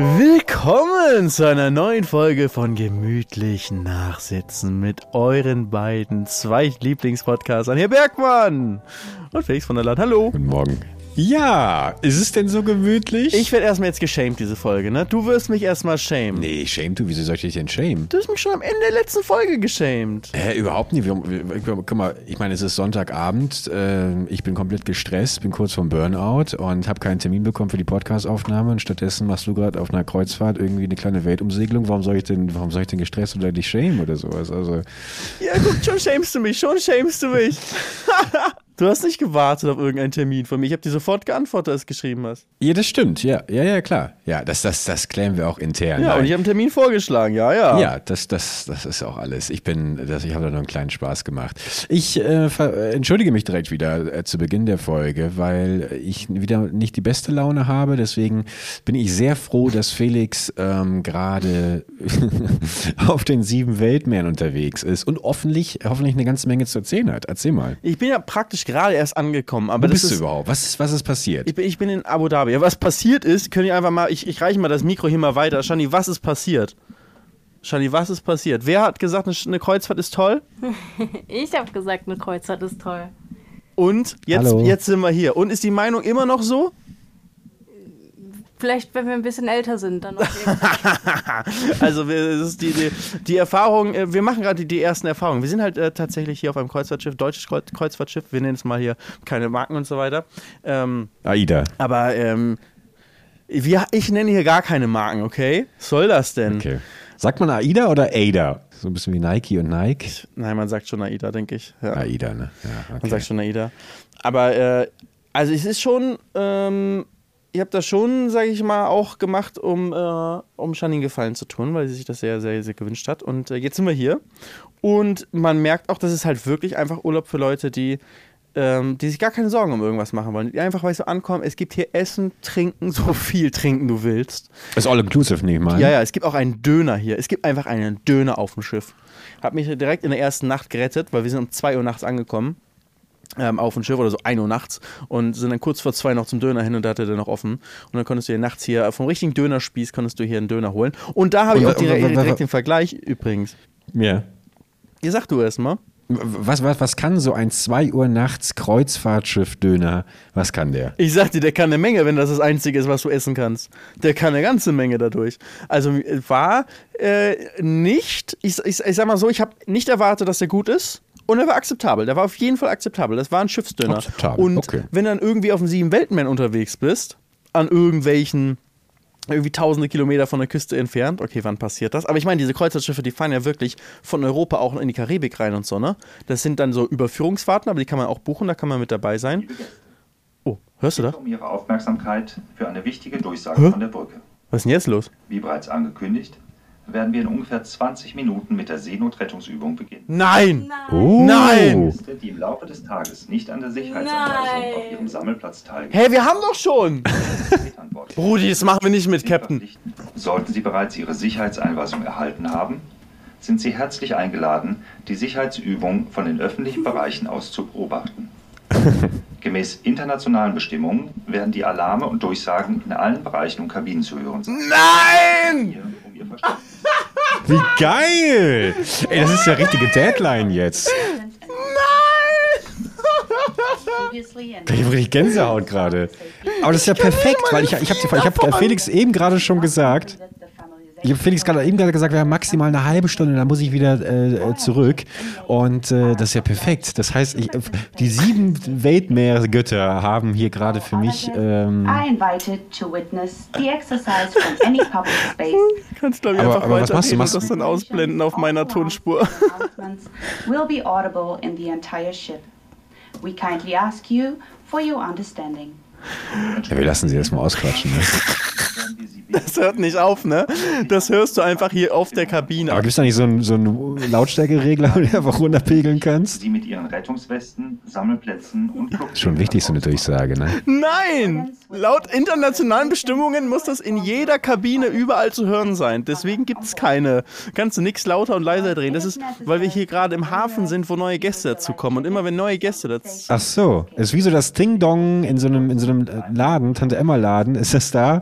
Willkommen zu einer neuen Folge von Gemütlich Nachsitzen mit euren beiden Zweitlieblingspodcastern, Herr Bergmann und Felix von der Land. Hallo. Guten Morgen. Ja, ist es denn so gemütlich? Ich werde erstmal jetzt geschämt, diese Folge, ne? Du wirst mich erstmal schämen. Nee, shame du, wieso soll ich dich denn shame? Du hast mich schon am Ende der letzten Folge geschämt. Hä, überhaupt nicht. Guck mal, ich meine, es ist Sonntagabend, äh, ich bin komplett gestresst, bin kurz vom Burnout und habe keinen Termin bekommen für die Podcastaufnahme und stattdessen machst du gerade auf einer Kreuzfahrt irgendwie eine kleine Weltumsegelung. Warum soll ich denn, warum soll ich denn gestresst oder dich shame oder sowas? Also, Ja, guck, schon schämst du mich, schon schämst du mich. du hast nicht gewartet auf irgendeinen Termin von mir. Ich habe dir sofort geantwortet, als du geschrieben hast. ja, das stimmt, ja, ja, ja, klar. Ja, das, das, das klären wir auch intern. Ja, Nein. und ich habe einen Termin vorgeschlagen, ja, ja. Ja, das, das, das ist auch alles. Ich bin, das, ich habe da nur einen kleinen Spaß gemacht. Ich äh, äh, entschuldige mich direkt wieder äh, zu Beginn der Folge, weil ich wieder nicht die beste Laune habe. Deswegen bin ich sehr froh, dass Felix ähm, gerade auf den sieben Weltmeeren unterwegs ist und hoffentlich, hoffentlich eine ganze Menge zu erzählen hat. Erzähl mal. Ich bin ja praktisch gerade erst angekommen, aber Wo das bist du ist, überhaupt? Was ist, was ist passiert? Ich bin, ich bin in Abu Dhabi. Ja, was passiert ist, könnt ihr einfach mal, ich, ich reiche mal das Mikro hier mal weiter. Shani, was ist passiert? Shani, was ist passiert? Wer hat gesagt, eine, eine Kreuzfahrt ist toll? Ich habe gesagt, eine Kreuzfahrt ist toll. Und jetzt, Hallo. jetzt sind wir hier. Und ist die Meinung immer noch so? Vielleicht, wenn wir ein bisschen älter sind, dann. Also wir, das ist die, die, die Erfahrung, äh, wir machen gerade die, die ersten Erfahrungen. Wir sind halt äh, tatsächlich hier auf einem Kreuzfahrtschiff, deutsches Kreuz- Kreuzfahrtschiff. Wir nennen es mal hier keine Marken und so weiter. Ähm, Aida. aber ähm, wir, ich nenne hier gar keine Marken, okay? Was soll das denn? Okay. Sagt man Aida oder Ada? So ein bisschen wie Nike und Nike. Nein, man sagt schon AIDA, denke ich. Ja. Aida, ne? Ja, Man okay. sagt schon AIDA. Aber äh, also es ist schon, ähm, ich habe das schon, sage ich mal, auch gemacht, um, äh, um Janine Gefallen zu tun, weil sie sich das sehr, sehr, sehr gewünscht hat. Und äh, jetzt sind wir hier. Und man merkt auch, dass es halt wirklich einfach Urlaub für Leute, die, ähm, die sich gar keine Sorgen um irgendwas machen wollen. Die einfach, weil sie ankommen, es gibt hier Essen, Trinken, so viel trinken du willst. Ist all inclusive, nehme ich mal. Ja, ja, es gibt auch einen Döner hier. Es gibt einfach einen Döner auf dem Schiff. Hab mich direkt in der ersten Nacht gerettet, weil wir sind um 2 Uhr nachts angekommen. Ähm, auf dem Schiff oder so 1 Uhr nachts und sind dann kurz vor zwei noch zum Döner hin und da hatte der noch offen. Und dann konntest du hier nachts hier vom richtigen Dönerspieß konntest du hier einen Döner holen. Und da habe ich auch direkt, direkt den Vergleich übrigens. Ja. Ihr sag du erst mal. Was, was, was kann so ein 2 Uhr nachts Kreuzfahrtschiff-Döner, was kann der? Ich sag dir, der kann eine Menge, wenn das das Einzige ist, was du essen kannst. Der kann eine ganze Menge dadurch. Also äh, war äh, nicht, ich, ich, ich sag mal so, ich habe nicht erwartet, dass der gut ist. Und er war akzeptabel. Der war auf jeden Fall akzeptabel. Das war ein Schiffsdöner. Akzeptabel, Und okay. wenn du dann irgendwie auf dem sieben Weltmeer unterwegs bist, an irgendwelchen irgendwie tausende Kilometer von der Küste entfernt. Okay, wann passiert das? Aber ich meine, diese Kreuzfahrtschiffe, die fahren ja wirklich von Europa auch in die Karibik rein und so, ne? Das sind dann so Überführungsfahrten, aber die kann man auch buchen, da kann man mit dabei sein. Oh, hörst du das? um Ihre Aufmerksamkeit für eine wichtige Durchsage Hä? von der Brücke. Was ist denn jetzt los? Wie bereits angekündigt, werden wir in ungefähr 20 Minuten mit der Seenotrettungsübung beginnen. Nein! Oh. Nein! Die im Laufe des Tages nicht an der Sicherheitsanweisung Nein. auf ihrem Sammelplatz teilnehmen, Hey, wir haben doch schon! Brudi, das machen wir nicht mit, Captain. Sollten Sie bereits Ihre Sicherheitseinweisung erhalten haben, sind Sie herzlich eingeladen, die Sicherheitsübung von den öffentlichen Bereichen aus zu beobachten. Gemäß internationalen Bestimmungen werden die Alarme und Durchsagen in allen Bereichen und Kabinen zu hören sein. Nein! Ihr Verständnis Wie geil! Ey, das ist ja richtige Deadline jetzt. Ich habe richtig Gänsehaut gerade. Aber das ist ja perfekt, weil ich, ich habe ich hab Felix eben gerade schon gesagt, ich habe Felix gerade eben gerade gesagt, wir haben maximal eine halbe Stunde, dann muss ich wieder äh, zurück. Und äh, das ist ja perfekt. Das heißt, ich, die sieben Weltmeergötter haben hier gerade für mich. Ähm, I invited to witness the exercise from any public space. Kannst glaube ich Aber- einfach aber was machst du? Machst du- das dann ausblenden auf meiner Tonspur. Announcements will be audible in the entire ship. We kindly ask you for your understanding. Ja, wir lassen sie erstmal ausquatschen. Ne? Das hört nicht auf, ne? Das hörst du einfach hier auf der Kabine. Aber gibt es da nicht so einen, so einen Lautstärkeregler, wo du einfach runterpegeln kannst? Sie mit Ihren Rettungswesten, Sammelplätzen und Ist schon wichtig, so eine Durchsage, ne? Nein! Laut internationalen Bestimmungen muss das in jeder Kabine überall zu hören sein. Deswegen gibt es keine. Kannst du nichts lauter und leiser drehen. Das ist, weil wir hier gerade im Hafen sind, wo neue Gäste dazu kommen. Und immer wenn neue Gäste dazu. Ach so, ist wie so das Ding-Dong in so einem, in so so einem äh, Laden, Tante Emma Laden, ist das da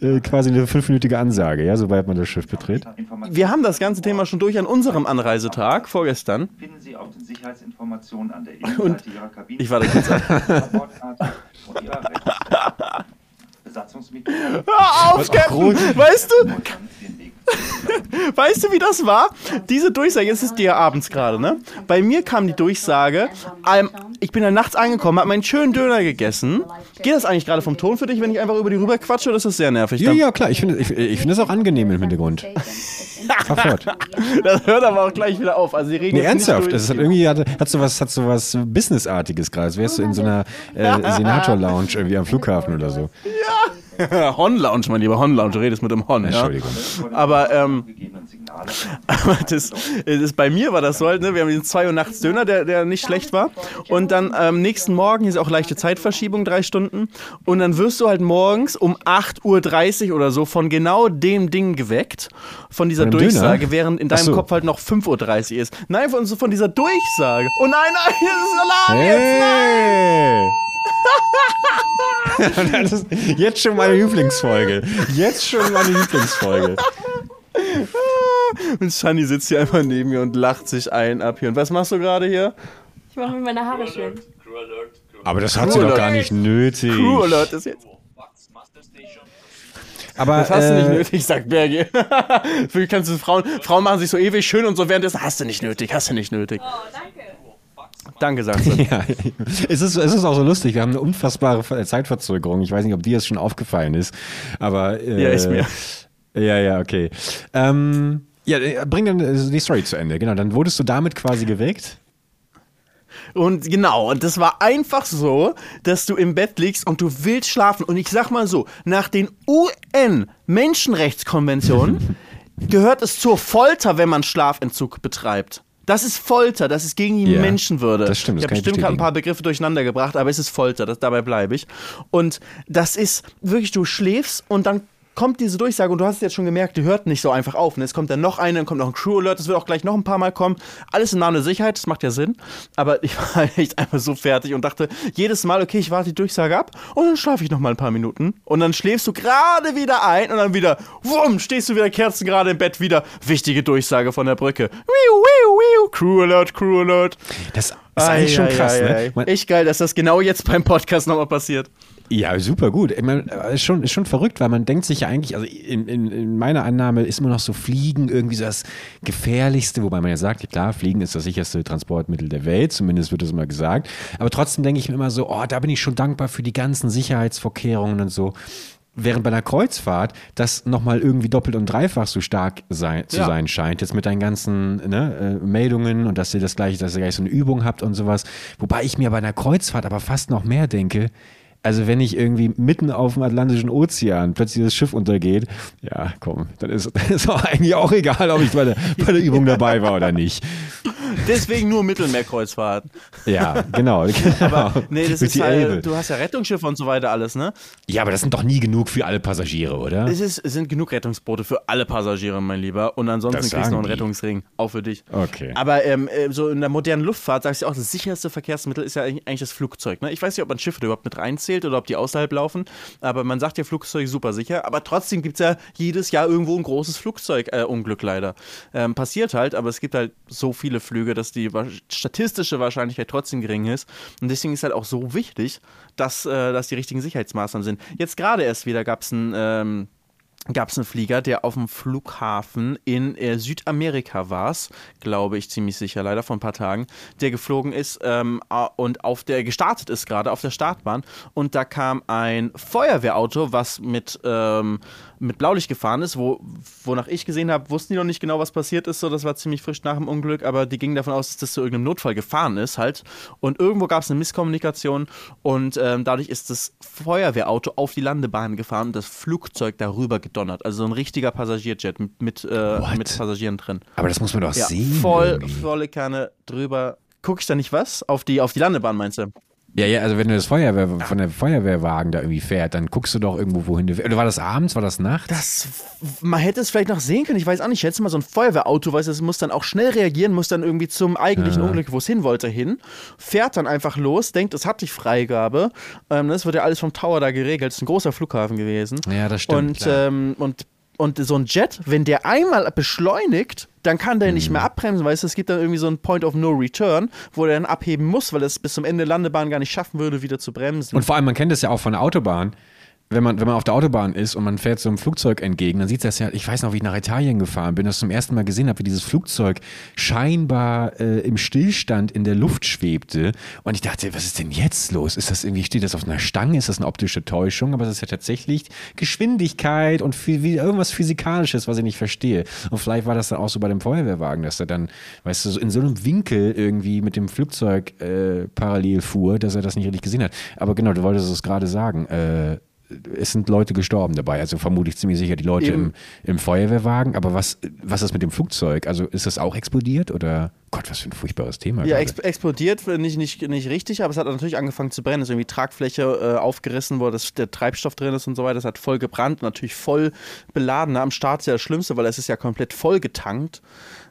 äh, quasi eine fünfminütige Ansage, ja, sobald man das Schiff betritt. Wir haben das ganze Thema schon durch an unserem Anreisetag vorgestern. Finden Sie auch den Sicherheitsinformationen an der Innenseite Ihrer Kabine. Ich warte kurz. Besatzungsmitglieder Hör auf, Captain! Weißt du, weißt du, wie das war? Diese Durchsage, jetzt ist die ja abends gerade, ne? Bei mir kam die Durchsage, ähm, ich bin dann nachts angekommen, habe meinen schönen Döner gegessen. Geht das eigentlich gerade vom Ton für dich, wenn ich einfach über die rüber quatsche, oder ist das sehr nervig? Ja, ja, klar, ich finde ich, ich find das auch angenehm im Hintergrund. Fahr fort. Das hört aber auch gleich wieder auf. Also die reden Nee, ernsthaft, das hat irgendwie hat, hat so was, hat so was Businessartiges gerade. Als wärst du in so einer äh, Senator-Lounge irgendwie am Flughafen oder so. Hon-Lounge, mein lieber Hon-Lounge, du redest mit dem Hon. Ja? Entschuldigung. Aber ähm, Aber das, das, bei mir war das so halt, ne? wir haben diesen 2 Uhr nachts Döner, der, der nicht schlecht war. Und dann am nächsten Morgen ist auch leichte Zeitverschiebung, drei Stunden. Und dann wirst du halt morgens um 8.30 Uhr oder so von genau dem Ding geweckt, von dieser Durchsage, Döner? während in deinem so. Kopf halt noch 5.30 Uhr ist. Nein, von, so von dieser Durchsage. Oh nein, nein, das ist Alarm jetzt! Hey! das ist jetzt schon meine Lieblingsfolge. Jetzt schon meine Lieblingsfolge. Und Shani sitzt hier einfach neben mir und lacht sich ein ab hier. Und was machst du gerade hier? Ich mache mir meine Haare schön. Aber das hat sie doch gar nicht nötig. Crew Alert ist jetzt. Aber Das hast du nicht äh, nötig, sagt Bergi. Wirklich kannst du Frauen, Frauen machen sich so ewig schön und so währenddessen hast du nicht nötig, hast du nicht nötig. Oh, danke. Danke, sagst du. Ja, es ist, es ist auch so lustig. Wir haben eine unfassbare Ver- Zeitverzögerung. Ich weiß nicht, ob dir das schon aufgefallen ist, aber äh, Ja, ist mir. Ja, ja, okay. Ähm, ja, äh, bring dann äh, die Story zu Ende. Genau, dann wurdest du damit quasi geweckt. Und genau, und das war einfach so, dass du im Bett liegst und du willst schlafen. Und ich sag mal so, nach den UN-Menschenrechtskonventionen gehört es zur Folter, wenn man Schlafentzug betreibt. Das ist Folter, das ist gegen die Ja, Menschenwürde. das stimmt, das ich habe bestimmt gerade ein paar Begriffe durcheinander gebracht, aber es ist Folter, das, dabei bleibe ich. Und das ist wirklich, du schläfst und dann kommt diese Durchsage und du hast es jetzt schon gemerkt, die hört nicht so einfach auf. Und jetzt kommt dann noch eine, dann kommt noch ein Crew Alert, das wird auch gleich noch ein paar Mal kommen. Alles im Namen der Sicherheit, das macht ja Sinn. Aber ich war echt einfach so fertig und dachte jedes Mal, okay, ich warte die Durchsage ab und dann schlafe ich noch mal ein paar Minuten. Und dann schläfst du gerade wieder ein und dann wieder, wumm, stehst du wieder kerzengerade im Bett, wieder wichtige Durchsage von der Brücke. Wiu, wiu, wiu, Crew Alert, Crew Alert. Das ist eigentlich schon Ei, krass, ei, ne? Man- Echt geil, dass das genau jetzt beim Podcast nochmal passiert. Ja, super gut. Ich meine, äh, ist schon, ist schon verrückt, weil man denkt sich ja eigentlich, also in, in, in meiner Annahme ist immer noch so Fliegen irgendwie so das Gefährlichste, wobei man ja sagt, klar, Fliegen ist das sicherste Transportmittel der Welt, zumindest wird das immer gesagt. Aber trotzdem denke ich mir immer so, oh, da bin ich schon dankbar für die ganzen Sicherheitsvorkehrungen und so. Während bei einer Kreuzfahrt das nochmal irgendwie doppelt und dreifach so stark sein, zu Ja. sein scheint, jetzt mit deinen ganzen ne, äh, Meldungen und dass ihr das gleich, dass ihr gleich so eine Übung habt und sowas. Wobei ich mir bei einer Kreuzfahrt aber fast noch mehr denke, also wenn ich irgendwie mitten auf dem Atlantischen Ozean plötzlich das Schiff untergeht, ja, komm, dann ist es auch eigentlich auch egal, ob ich bei der, bei der Übung dabei war oder nicht. Deswegen nur Mittelmeerkreuzfahrten. Ja, genau. genau. Nee, das ist halt, du hast ja Rettungsschiffe und so weiter alles, ne? Ja, aber das sind doch nie genug für alle Passagiere, oder? Es, ist, es sind genug Rettungsboote für alle Passagiere, mein Lieber. Und ansonsten Das kriegst du noch einen die. Rettungsring, auch für dich. Okay. Aber ähm, äh, so in der modernen Luftfahrt sagst du auch, das sicherste Verkehrsmittel ist ja eigentlich das Flugzeug. Ne? Ich weiß nicht, ob man Schiffe da überhaupt mit reinzählt oder ob die außerhalb laufen. Aber man sagt ja, Flugzeug super sicher. Aber trotzdem gibt es ja jedes Jahr irgendwo ein großes Flugzeugunglück leider. Ähm, passiert halt, aber es gibt halt so viele Flüge, dass die statistische Wahrscheinlichkeit trotzdem gering ist. Und deswegen ist halt auch so wichtig, dass, äh, dass die richtigen Sicherheitsmaßnahmen sind. Jetzt gerade erst wieder gab es ein. Ähm, gab es einen Flieger, der auf dem Flughafen in äh, Südamerika war, glaube ich ziemlich sicher, leider vor ein paar Tagen, der geflogen ist ähm, und auf der gestartet ist gerade auf der Startbahn. Und da kam ein Feuerwehrauto, was mit ähm, mit Blaulicht gefahren ist, wo wonach ich gesehen habe, wussten die noch nicht genau, was passiert ist, so das war ziemlich frisch nach dem Unglück, aber die gingen davon aus, dass das zu irgendeinem Notfall gefahren ist halt und irgendwo gab es eine Misskommunikation und ähm, dadurch ist das Feuerwehrauto auf die Landebahn gefahren und das Flugzeug darüber gedonnert. Also so ein richtiger Passagierjet mit, mit, äh, mit Passagieren drin. aber das muss man doch Ja, sehen. voll, irgendwie. volle Kanne drüber. Guck ich da nicht was? Auf die, auf die Landebahn meinst du? Ja, ja, also wenn du das Feuerwehr, von der Feuerwehrwagen da irgendwie fährt, dann guckst du doch irgendwo, wohin du Oder war das abends, war das nachts? Das, man hätte es vielleicht noch sehen können, ich weiß auch nicht. Ich hätte mal so ein Feuerwehrauto, weißt du, es muss dann auch schnell reagieren, muss dann irgendwie zum eigentlichen Ja. Unglück, wo es hin wollte, hin, fährt dann einfach los, denkt, es hat die Freigabe. Ähm, das wird ja alles vom Tower da geregelt, es ist ein großer Flughafen gewesen. Ja, das stimmt, Und, ähm, und, und so ein Jet, wenn der einmal beschleunigt, dann kann der Mhm. nicht mehr abbremsen, weißt du, es gibt dann irgendwie so einen Point of No Return, wo der dann abheben muss, weil es bis zum Ende der Landebahn gar nicht schaffen würde, wieder zu bremsen. Und vor allem, man kennt das ja auch von der Autobahn. Wenn man, wenn man auf der Autobahn ist und man fährt so einem Flugzeug entgegen, dann sieht das ja, ich weiß noch, wie ich nach Italien gefahren bin, das zum ersten Mal gesehen habe, wie dieses Flugzeug scheinbar äh, im Stillstand in der Luft schwebte. Und ich dachte, was ist denn jetzt los? Ist das irgendwie, steht das auf einer Stange? Ist das eine optische Täuschung? Aber es ist ja tatsächlich Geschwindigkeit und wie, irgendwas Physikalisches, was ich nicht verstehe. Und vielleicht war das dann auch so bei dem Feuerwehrwagen, dass er dann, weißt du, in so einem Winkel irgendwie mit dem Flugzeug äh, parallel fuhr, dass er das nicht richtig gesehen hat. Aber genau, du wolltest es gerade sagen. Äh, es sind Leute gestorben dabei, also vermutlich ziemlich sicher die Leute im, im Feuerwehrwagen. Aber was, was ist mit dem Flugzeug? Also ist das auch explodiert oder Gott, was für ein furchtbares Thema. Ja, ex explodiert, nicht, nicht, nicht richtig, aber es hat natürlich angefangen zu brennen. Es ist irgendwie Tragfläche äh, aufgerissen, wo das, der Treibstoff drin ist und so weiter. Es hat voll gebrannt, natürlich voll beladen. Am Start ist ja das Schlimmste, weil es ist ja komplett voll getankt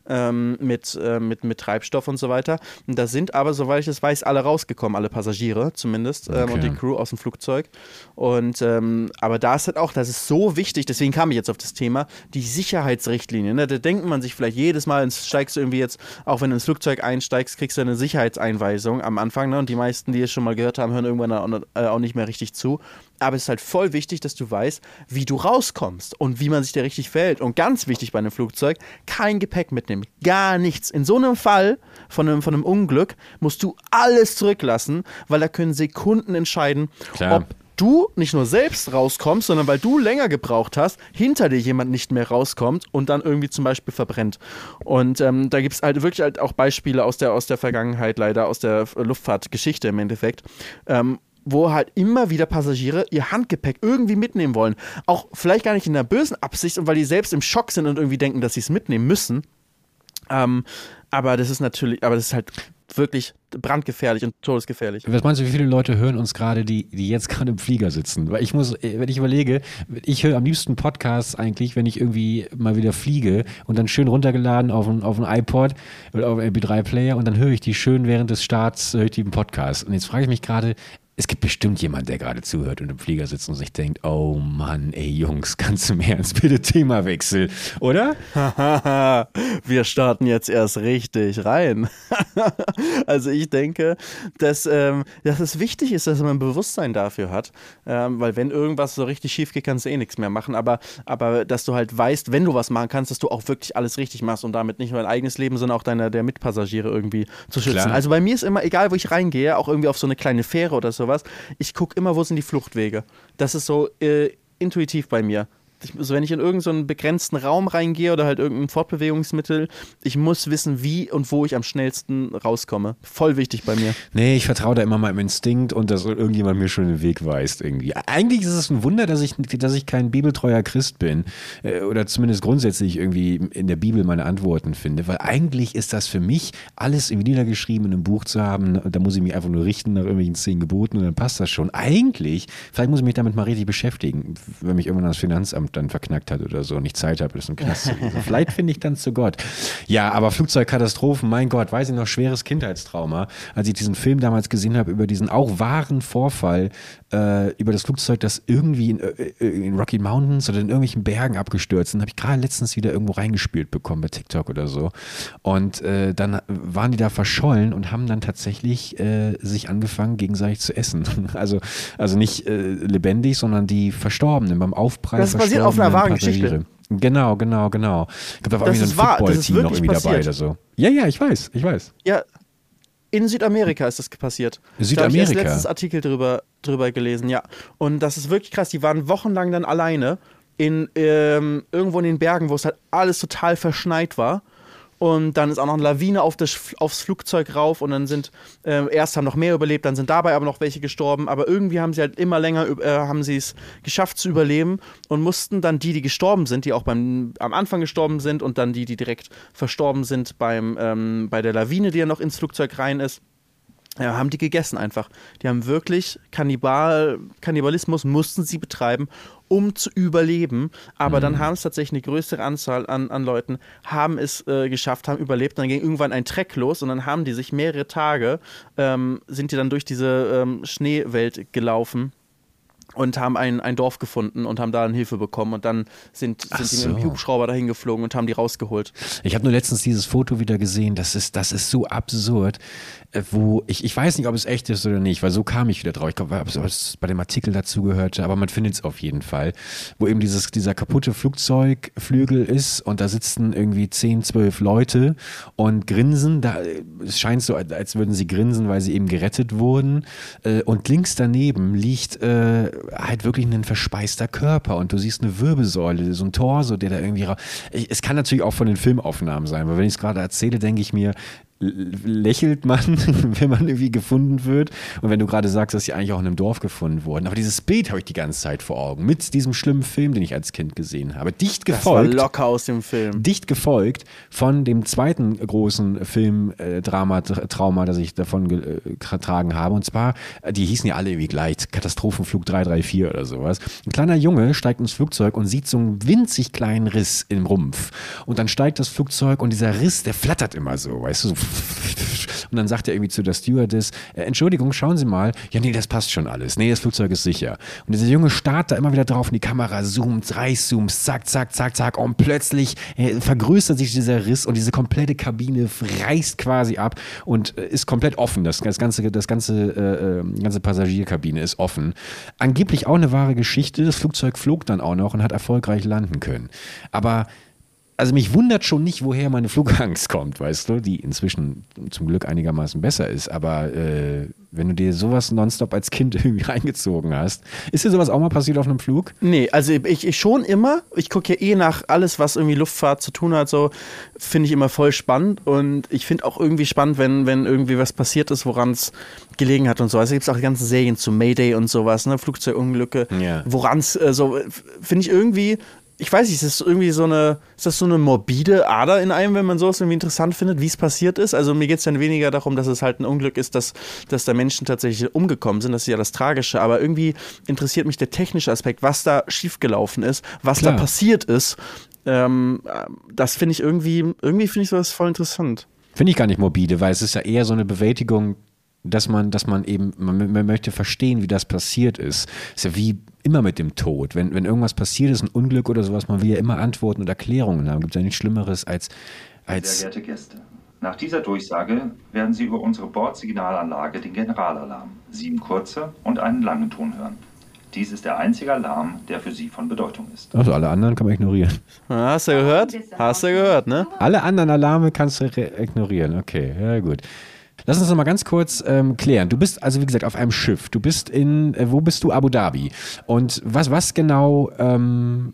ähm, mit, äh, mit, mit Treibstoff und so weiter. Und da sind aber, soweit ich es weiß, alle rausgekommen, alle Passagiere zumindest ähm, und Okay. die Crew aus dem Flugzeug. Und ähm, aber da ist halt auch, das ist so wichtig, deswegen kam ich jetzt auf das Thema, die Sicherheitsrichtlinien. Ne? Da denkt man sich vielleicht jedes Mal, ins- steigst du irgendwie jetzt, auch wenn du ins Flugzeug einsteigst, kriegst du eine Sicherheitseinweisung am Anfang. Ne? Und die meisten, die es schon mal gehört haben, hören irgendwann äh, auch nicht mehr richtig zu. Aber es ist halt voll wichtig, dass du weißt, wie du rauskommst und wie man sich da richtig verhält. Und ganz wichtig bei einem Flugzeug, kein Gepäck mitnehmen. Gar nichts. In so einem Fall von einem, von einem Unglück musst du alles zurücklassen, weil da können Sekunden entscheiden, Klar. ob du nicht nur selbst rauskommst, sondern weil du länger gebraucht hast, hinter dir jemand nicht mehr rauskommt und dann irgendwie zum Beispiel verbrennt. Und ähm, da gibt es halt wirklich halt auch Beispiele aus der, aus der Vergangenheit, leider aus der Luftfahrtgeschichte im Endeffekt. Ähm, wo halt immer wieder Passagiere ihr Handgepäck irgendwie mitnehmen wollen. Auch vielleicht gar nicht in der bösen Absicht und weil die selbst im Schock sind und irgendwie denken, dass sie es mitnehmen müssen. Ähm, aber das ist natürlich, aber das ist halt wirklich brandgefährlich und todesgefährlich. Was meinst du, wie viele Leute hören uns gerade, die, die jetzt gerade im Flieger sitzen? Weil ich muss, äh, wenn ich überlege, ich höre am liebsten Podcasts eigentlich, wenn ich irgendwie mal wieder fliege und dann schön runtergeladen auf ein, auf ein iPod oder auf einen MP3-Player und dann höre ich die schön während des Starts, höre ich die im Podcast. Und jetzt frage ich mich gerade, es gibt bestimmt jemand, der gerade zuhört und im Flieger sitzt und sich denkt, oh Mann, ey Jungs, ganz im Ernst, bitte Themawechsel, oder? Wir starten jetzt erst richtig rein. also ich denke, dass, ähm, dass es wichtig ist, dass man ein Bewusstsein dafür hat, ähm, weil wenn irgendwas so richtig schief geht, kannst du eh nichts mehr machen, aber, aber dass du halt weißt, wenn du was machen kannst, dass du auch wirklich alles richtig machst und damit nicht nur dein eigenes Leben, sondern auch deiner der Mitpassagiere irgendwie zu schützen. Klar. Also bei mir ist immer, egal wo ich reingehe, auch irgendwie auf so eine kleine Fähre oder sowas, ich gucke immer, wo sind die Fluchtwege. Das ist so äh, intuitiv bei mir. Also wenn ich in irgendeinen so begrenzten Raum reingehe oder halt irgendein Fortbewegungsmittel, ich muss wissen, wie und wo ich am schnellsten rauskomme. Voll wichtig bei mir. Nee, ich vertraue da immer meinem Instinkt und dass irgendjemand mir schon den Weg weist irgendwie. Eigentlich ist es ein Wunder, dass ich, dass ich kein bibeltreuer Christ bin äh, oder zumindest grundsätzlich irgendwie in der Bibel meine Antworten finde, weil eigentlich ist das für mich alles irgendwie niedergeschrieben in einem Buch zu haben. Da muss ich mich einfach nur richten nach irgendwelchen zehn Geboten und dann passt das schon. Eigentlich, vielleicht muss ich mich damit mal richtig beschäftigen, wenn mich irgendwann das Finanzamt dann verknackt hat oder so und ich Zeit habe, das im Knast zu. Vielleicht finde ich dann zu Gott. Ja, aber Flugzeugkatastrophen, mein Gott, weiß ich noch, schweres Kindheitstrauma, als ich diesen Film damals gesehen habe über diesen auch wahren Vorfall, äh, über das Flugzeug, das irgendwie in, äh, in Rocky Mountains oder in irgendwelchen Bergen abgestürzt ist. Habe ich gerade letztens wieder irgendwo reingespielt bekommen bei TikTok oder so. Und äh, dann waren die da verschollen und haben dann tatsächlich äh, sich angefangen, gegenseitig zu essen. Also, also nicht äh, lebendig, sondern die Verstorbenen beim Aufprall. Das basiert auf einer wahren Geschichte. Genau, genau, genau. Ich glaube, da war Das irgendwie so ein Football-Team noch irgendwie dabei passiert. oder so. Ja, ja, ich weiß, ich weiß. Ja, in Südamerika ist das passiert. Da habe ich Südamerika? letztes Artikel drüber, drüber gelesen, ja. Und das ist wirklich krass. Die waren wochenlang dann alleine in ähm, irgendwo in den Bergen, wo es halt alles total verschneit war. Und dann ist auch noch eine Lawine auf das, aufs Flugzeug rauf und dann sind, äh, erst haben noch mehr überlebt, dann sind dabei aber noch welche gestorben, aber irgendwie haben sie halt immer länger, äh, haben sie es geschafft zu überleben und mussten dann die, die gestorben sind, die auch beim, am Anfang gestorben sind und dann die, die direkt verstorben sind beim, ähm, bei der Lawine, die ja noch ins Flugzeug rein ist, ja, haben die gegessen einfach. Die haben wirklich Kannibal, Kannibalismus mussten sie betreiben, um zu überleben. Aber mhm. dann haben es tatsächlich eine größere Anzahl an, an Leuten, haben es äh, geschafft, haben überlebt. Dann ging irgendwann ein Treck los und dann haben die sich mehrere Tage, ähm, sind die dann durch diese ähm, Schneewelt gelaufen und haben ein, ein Dorf gefunden und haben da dann Hilfe bekommen und dann sind, sind die so. mit dem Hubschrauber dahin geflogen und haben die rausgeholt. Ich habe nur letztens dieses Foto wieder gesehen, das ist, das ist so absurd, äh, wo ich, ich weiß nicht, ob es echt ist oder nicht, weil so kam ich wieder drauf. Ich glaube, ob es bei dem Artikel dazu gehörte, aber man findet es auf jeden Fall, wo eben dieses, dieser kaputte Flugzeugflügel ist und da sitzen irgendwie 10, 12 Leute und grinsen. Da, es scheint so, als würden sie grinsen, weil sie eben gerettet wurden. Äh, und links daneben liegt äh, halt wirklich ein verspeister Körper und du siehst eine Wirbelsäule, so ein Torso, der da irgendwie. Es kann natürlich auch von den Filmaufnahmen sein, weil wenn ich es gerade erzähle, denke ich mir, lächelt man, wenn man irgendwie gefunden wird. Und wenn du gerade sagst, dass sie eigentlich auch in einem Dorf gefunden wurden. Aber dieses Bild habe ich die ganze Zeit vor Augen. Mit diesem schlimmen Film, den ich als Kind gesehen habe. Dicht gefolgt. Das war locker aus dem Film. Dicht gefolgt von dem zweiten großen Film-Drama, äh, Trauma, das ich davon äh, getragen habe. Und zwar, äh, die hießen ja alle irgendwie gleich. Katastrophenflug 334 oder sowas. Ein kleiner Junge steigt ins Flugzeug und sieht so einen winzig kleinen Riss im Rumpf. Und dann steigt das Flugzeug und dieser Riss, der flattert immer so, weißt du, so und dann sagt er irgendwie zu der Stewardess, äh, Entschuldigung, schauen Sie mal. Ja, nee, das passt schon alles. Nee, das Flugzeug ist sicher. Und dieser Junge starrt da immer wieder drauf und die Kamera zoomt, reißzoomt, zack, zack, zack, zack. Und plötzlich äh, vergrößert sich dieser Riss und diese komplette Kabine reißt quasi ab und äh, ist komplett offen. Das, das ganze, das ganze, äh, äh, ganze Passagierkabine ist offen. Angeblich auch eine wahre Geschichte. Das Flugzeug flog dann auch noch und hat erfolgreich landen können. Aber also mich wundert schon nicht, woher meine Flugangst kommt, weißt du, die inzwischen zum Glück einigermaßen besser ist. Aber äh, wenn du dir sowas nonstop als Kind irgendwie reingezogen hast, ist dir sowas auch mal passiert auf einem Flug? Nee, also ich, ich schon immer. Ich gucke ja eh nach alles, was irgendwie Luftfahrt zu tun hat, so finde ich immer voll spannend. Und ich finde auch irgendwie spannend, wenn, wenn irgendwie was passiert ist, woran es gelegen hat und so. Also gibt es auch die ganzen Serien zu Mayday und sowas, ne? Flugzeugunglücke, ja. woran es äh, so, finde ich irgendwie ich weiß nicht, ist das irgendwie so eine, ist das so eine morbide Ader in einem, wenn man sowas irgendwie interessant findet, wie es passiert ist? Also mir geht es dann weniger darum, dass es halt ein Unglück ist, dass, dass da Menschen tatsächlich umgekommen sind, das ist ja das Tragische, aber irgendwie interessiert mich der technische Aspekt, was da schiefgelaufen ist, was Klar. da passiert ist. Ähm, das finde ich irgendwie, irgendwie finde ich sowas voll interessant. Finde ich gar nicht morbide, weil es ist ja eher so eine Bewältigung dass man, dass man eben, man, man, möchte verstehen, wie das passiert ist. Ist ja wie immer mit dem Tod. Wenn, wenn irgendwas passiert ist, ein Unglück oder sowas, man will ja immer Antworten und Erklärungen haben. Gibt es ja nichts Schlimmeres als, als. Sehr geehrte Gäste, nach dieser Durchsage werden Sie über unsere Bordsignalanlage den Generalalarm, sieben kurze und einen langen Ton hören. Dies ist der einzige Alarm, der für Sie von Bedeutung ist. Also alle anderen kann man ignorieren. Hast du gehört? Hast du gehört, ne? Alle anderen Alarme kannst du ignorieren. Okay, ja gut. Lass uns noch mal ganz kurz ähm, klären. Du bist also wie gesagt auf einem Schiff. Du bist in, äh, wo bist du? Abu Dhabi. Und was, was genau, ähm,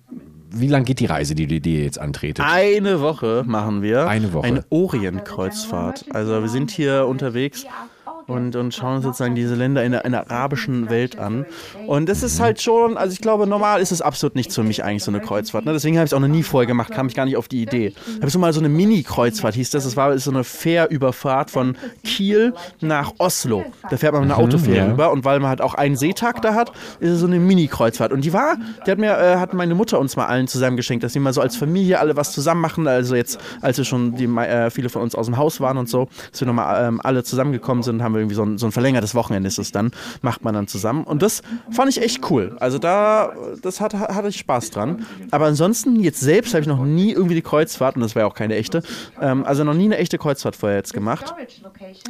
wie lang geht die Reise, die du dir jetzt antretet? Eine Woche machen wir. Eine Woche. Eine Orient-Kreuzfahrt. Also wir sind hier unterwegs und, und schauen uns sozusagen diese Länder in der, in der arabischen Welt an. Und das ist halt schon, also ich glaube, normal ist es absolut nichts für mich eigentlich so eine Kreuzfahrt. Ne? Deswegen habe ich es auch noch nie vorher gemacht, kam ich gar nicht auf die Idee. Habe so mal so eine Mini-Kreuzfahrt, his das. Das war so eine Fährüberfahrt von Kiel nach Oslo. Da fährt man mit einer mhm, Autofähre ja. rüber und weil man halt auch einen Seetag da hat, ist es so eine Mini-Kreuzfahrt. Und die war, die hat mir, äh, hat meine Mutter uns mal allen zusammen geschenkt, dass wir mal so als Familie alle was zusammen machen. Also jetzt, als wir schon die, äh, viele von uns aus dem Haus waren und so, dass wir nochmal ähm, alle zusammengekommen sind, haben wir irgendwie so ein, so ein verlängertes Wochenende ist es dann, macht man dann zusammen. Und das fand ich echt cool. Also da, das hat, hatte ich Spaß dran. Aber ansonsten, jetzt selbst habe ich noch nie irgendwie die Kreuzfahrt, und das war ja auch keine echte, ähm, also noch nie eine echte Kreuzfahrt vorher jetzt gemacht.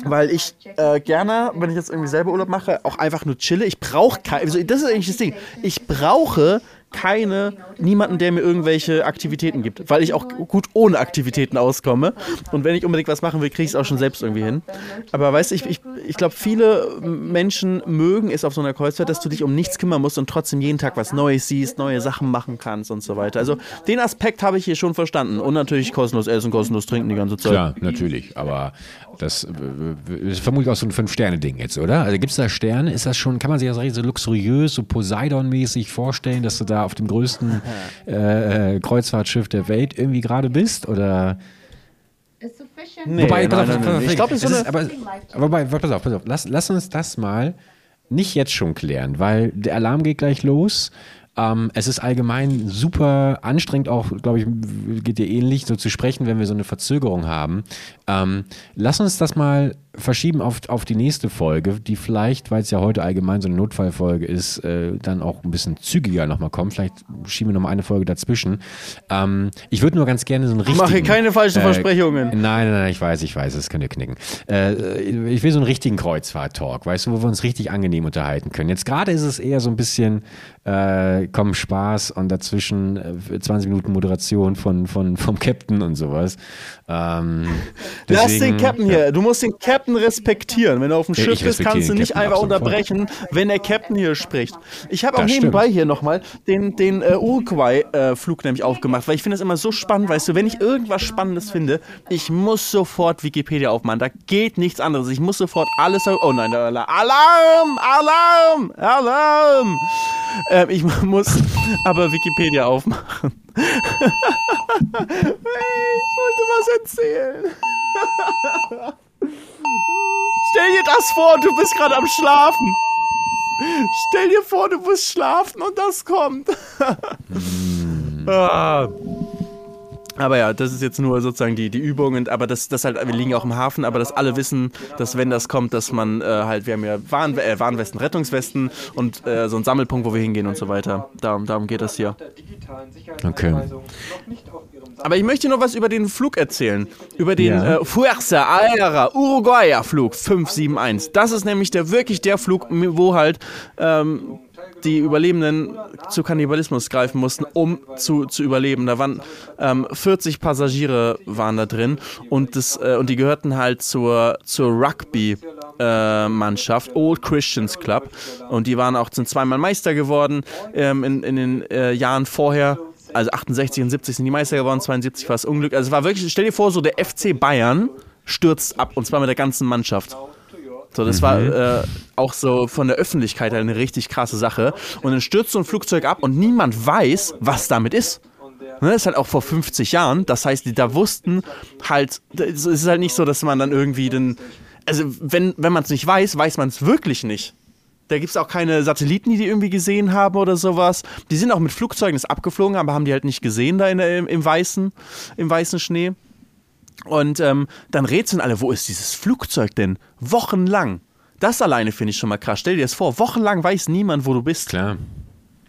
Weil ich äh, gerne, wenn ich jetzt irgendwie selber Urlaub mache, auch einfach nur chille. Ich brauche also das ist eigentlich das Ding. Ich brauche keine, niemanden, der mir irgendwelche Aktivitäten gibt, weil ich auch gut ohne Aktivitäten auskomme. Und wenn ich unbedingt was machen will, kriege ich es auch schon selbst irgendwie hin. Aber weißt du, ich, ich, ich glaube, viele Menschen mögen es auf so einer Kreuzfahrt, dass du dich um nichts kümmern musst und trotzdem jeden Tag was Neues siehst, neue Sachen machen kannst und so weiter. Also den Aspekt habe ich hier schon verstanden. Und natürlich kostenlos essen, kostenlos trinken die ganze Zeit. Klar, natürlich. Aber das ist vermutlich auch so ein Fünf-Sterne-Ding jetzt, oder? Also gibt es da Sterne? Ist das schon, kann man sich das so luxuriös, so Poseidon-mäßig vorstellen, dass du da auf dem größten äh, äh, Kreuzfahrtschiff der Welt irgendwie gerade bist? Oder? Nee, Wobei, pass nein, auf, nein, pass auf, nein. Ich glaube, es ist ist so aber, wobei, pass auf, pass auf, lass, lass uns das mal nicht jetzt schon klären, weil der Alarm geht gleich los. Ähm, es ist allgemein super anstrengend, auch, glaube ich, geht dir ähnlich, so zu sprechen, wenn wir so eine Verzögerung haben. Ähm, lass uns das mal verschieben auf, auf die nächste Folge, die vielleicht, weil es ja heute allgemein so eine Notfallfolge ist, äh, dann auch ein bisschen zügiger nochmal kommt. Vielleicht schieben wir nochmal eine Folge dazwischen. Ähm, ich würde nur ganz gerne so einen richtigen... Mache keine falschen Versprechungen. Nein, nein, nein, ich weiß, ich weiß, das könnt ihr knicken. Äh, ich will so einen richtigen Kreuzfahrt-Talk, weißt du, wo wir uns richtig angenehm unterhalten können. Jetzt gerade ist es eher so ein bisschen, äh, komm, Spaß und dazwischen äh, 20 Minuten Moderation von, von, vom Captain und sowas. Ähm, Lass den Captain hier. Du musst den Captain respektieren. Wenn du auf dem Schiff bist, kannst du nicht einfach unterbrechen, wenn der Captain hier spricht. Ich habe auch nebenbei hier nochmal den, den äh, Uruguay-Flug nämlich aufgemacht, weil ich finde das immer so spannend. Weißt du, wenn ich irgendwas Spannendes finde, ich muss sofort Wikipedia aufmachen. Da geht nichts anderes. Ich muss sofort alles. Oh nein, Alarm! Alarm! Alarm! Alarm! Ähm, ich muss aber Wikipedia aufmachen. Ich wollte was erzählen. Stell dir das vor, du bist gerade am Schlafen. Stell dir vor, du musst schlafen und das kommt. ah. Aber ja, das ist jetzt nur sozusagen die, die Übung, und, aber das, das halt, wir liegen auch im Hafen, aber dass alle wissen, dass wenn das kommt, dass man äh, halt, wir haben ja Warn, äh, Warnwesten, Rettungswesten und äh, so ein Sammelpunkt, wo wir hingehen und so weiter. Darum, darum geht das hier. Okay. Aber ich möchte noch was über den Flug erzählen. Über den Ja. äh, Fuerza Aérea Uruguaya Flug 571. Das ist nämlich der wirklich der Flug, wo halt ähm, die Überlebenden zu Kannibalismus greifen mussten, um zu, zu überleben. Da waren ähm, 40 Passagiere waren da drin und, das, äh, und die gehörten halt zur, zur Rugby-Mannschaft, Old Christians Club. Und die waren auch sind zweimal Meister geworden ähm, in, in den äh, Jahren vorher. Also 68 und 70 sind die Meister geworden, 72 war das Unglück. Also es war wirklich, stell dir vor, so der FC Bayern stürzt ab und zwar mit der ganzen Mannschaft. So, das war äh, auch so von der Öffentlichkeit halt eine richtig krasse Sache. Und dann stürzt so ein Flugzeug ab und niemand weiß, was damit ist. Ne, das ist halt auch vor 50 Jahren. Das heißt, die da wussten halt, es ist halt nicht so, dass man dann irgendwie den. Also, wenn, wenn man es nicht weiß, weiß man es wirklich nicht. Da gibt es auch keine Satelliten, die die irgendwie gesehen haben oder sowas. Die sind auch mit Flugzeugen ist abgeflogen, aber haben die halt nicht gesehen da in im, im, weißen, im weißen Schnee. Und ähm, dann rätseln alle, wo ist dieses Flugzeug denn? Wochenlang. Das alleine finde ich schon mal krass. Stell dir das vor, wochenlang weiß niemand, wo du bist. Klar.